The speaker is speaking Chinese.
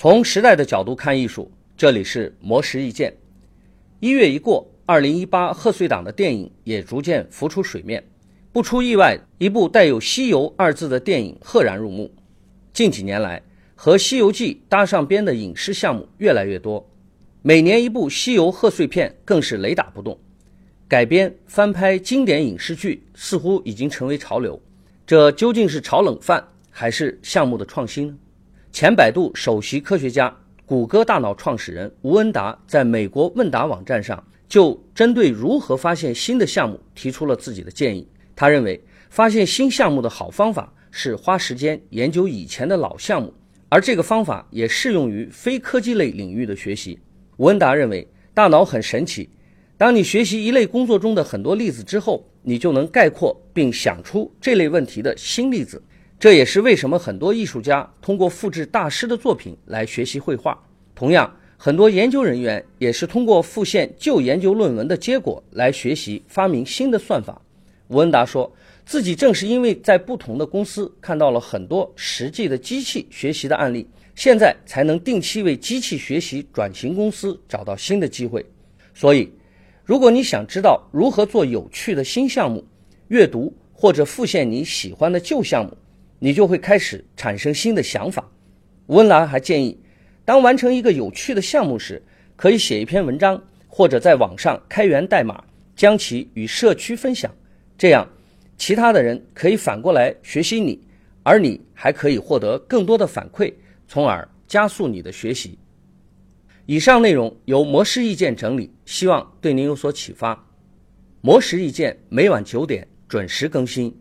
从时代的角度看艺术，这里是魔石意见。一月一过，二零一八贺岁档的电影也逐渐浮出水面。不出意外，一部带有“西游”二字的电影赫然入目。近几年来，和《西游记》搭上边的影视项目越来越多，每年一部西游贺岁片更是雷打不动。改编翻拍经典影视剧似乎已经成为潮流，这究竟是炒冷饭还是项目的创新呢？前百度首席科学家、谷歌大脑创始人吴恩达在美国问答网站上，就针对如何发现新的项目提出了自己的建议。他认为，发现新项目的好方法是花时间研究以前的老项目，而这个方法也适用于非科技类领域的学习。吴恩达认为，大脑很神奇，当你学习一类工作中的很多例子之后，你就能概括并想出这类问题的新例子。这也是为什么很多艺术家通过复制大师的作品来学习绘画。同样，很多研究人员也是通过复现旧研究论文的结果来学习发明新的算法。吴恩达说自己正是因为在不同的公司看到了很多实际的机器学习的案例，现在才能定期为机器学习转型公司找到新的机会。所以，如果你想知道如何做有趣的新项目，阅读或者复现你喜欢的旧项目。你就会开始产生新的想法。吴恩达还建议，当完成一个有趣的项目时，可以写一篇文章，或者在网上开源代码，将其与社区分享。这样，其他的人可以反过来学习你，而你还可以获得更多的反馈，从而加速你的学习。以上内容由模式意见整理，希望对您有所启发。模式意见每晚九点准时更新。